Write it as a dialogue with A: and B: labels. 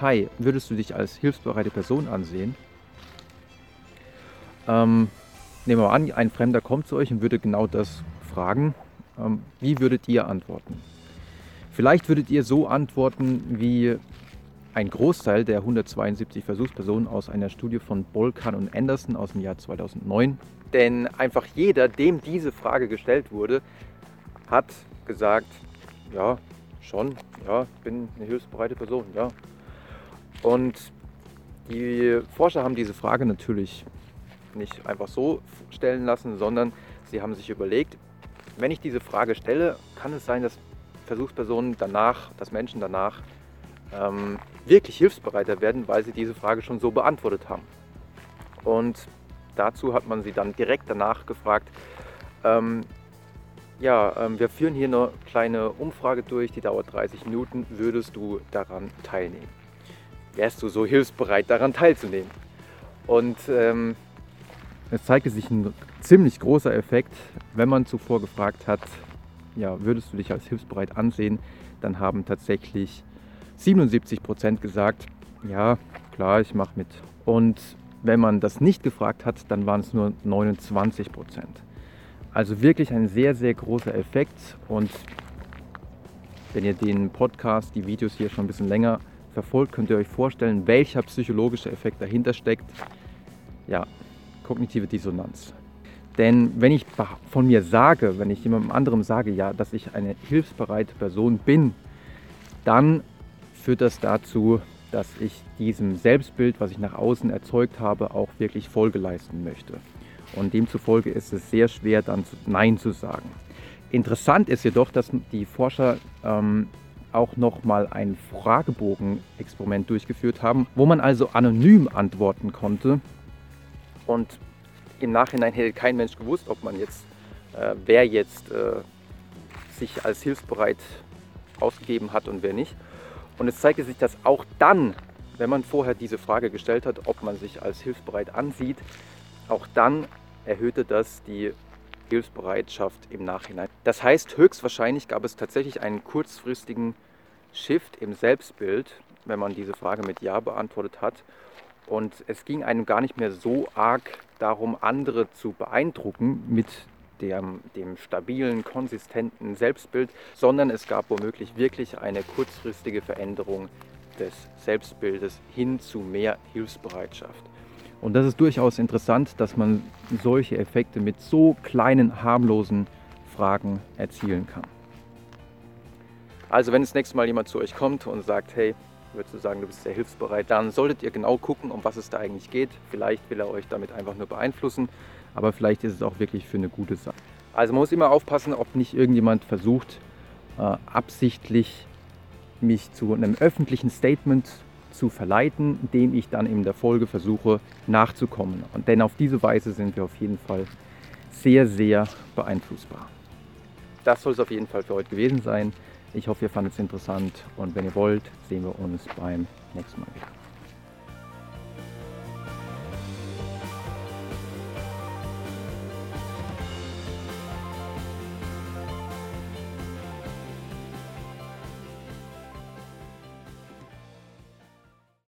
A: hi, würdest du dich als hilfsbereite Person ansehen? Ähm, nehmen wir mal an, ein Fremder kommt zu euch und würde genau das fragen. Ähm, wie würdet ihr antworten? Vielleicht würdet ihr so antworten wie ein Großteil der 172 Versuchspersonen aus einer Studie von Bolkan und Anderson aus dem Jahr 2009. Denn einfach jeder, dem diese Frage gestellt wurde, hat gesagt, ja, schon, ja, ich bin eine hilfsbereite Person, ja. Und die Forscher haben diese Frage natürlich nicht einfach so stellen lassen, sondern sie haben sich überlegt, wenn ich diese Frage stelle, kann es sein, dass Versuchspersonen danach, dass Menschen danach ähm, wirklich hilfsbereiter werden, weil sie diese Frage schon so beantwortet haben. Und dazu hat man sie dann direkt danach gefragt, ähm, ja, ähm, wir führen hier eine kleine Umfrage durch, die dauert 30 Minuten. Würdest du daran teilnehmen? Wärst du so hilfsbereit, daran teilzunehmen? Und ähm, es zeigte sich ein ziemlich großer Effekt, wenn man zuvor gefragt hat, ja, würdest du dich als hilfsbereit ansehen, dann haben tatsächlich 77 Prozent gesagt, ja, klar, ich mache mit. Und wenn man das nicht gefragt hat, dann waren es nur 29 Prozent. Also wirklich ein sehr, sehr großer Effekt. Und wenn ihr den Podcast, die Videos hier schon ein bisschen länger verfolgt, könnt ihr euch vorstellen, welcher psychologische Effekt dahinter steckt. Ja, kognitive Dissonanz. Denn wenn ich von mir sage, wenn ich jemandem anderem sage, ja, dass ich eine hilfsbereite Person bin, dann führt das dazu, dass ich diesem Selbstbild, was ich nach außen erzeugt habe, auch wirklich Folge leisten möchte. Und demzufolge ist es sehr schwer, dann Nein zu sagen. Interessant ist jedoch, dass die Forscher ähm, auch nochmal ein Fragebogen-Experiment durchgeführt haben, wo man also anonym antworten konnte. Und im Nachhinein hätte kein Mensch gewusst, ob man jetzt, äh, wer jetzt äh, sich als hilfsbereit ausgegeben hat und wer nicht. Und es zeigte sich, dass auch dann, wenn man vorher diese Frage gestellt hat, ob man sich als hilfsbereit ansieht, auch dann erhöhte das die Hilfsbereitschaft im Nachhinein. Das heißt, höchstwahrscheinlich gab es tatsächlich einen kurzfristigen Shift im Selbstbild, wenn man diese Frage mit Ja beantwortet hat. Und es ging einem gar nicht mehr so arg darum, andere zu beeindrucken mit dem, dem stabilen, konsistenten Selbstbild, sondern es gab womöglich wirklich eine kurzfristige Veränderung des Selbstbildes hin zu mehr Hilfsbereitschaft. Und das ist durchaus interessant, dass man solche Effekte mit so kleinen, harmlosen Fragen erzielen kann. Also wenn das nächste Mal jemand zu euch kommt und sagt, hey, würdest du sagen, du bist sehr hilfsbereit, dann solltet ihr genau gucken, um was es da eigentlich geht. Vielleicht will er euch damit einfach nur beeinflussen aber vielleicht ist es auch wirklich für eine gute Sache. Also man muss immer aufpassen, ob nicht irgendjemand versucht, äh, absichtlich mich zu einem öffentlichen Statement zu verleiten, dem ich dann in der Folge versuche nachzukommen. Und denn auf diese Weise sind wir auf jeden Fall sehr, sehr beeinflussbar. Das soll es auf jeden Fall für heute gewesen sein. Ich hoffe, ihr fandet es interessant und wenn ihr wollt, sehen wir uns beim nächsten Mal wieder.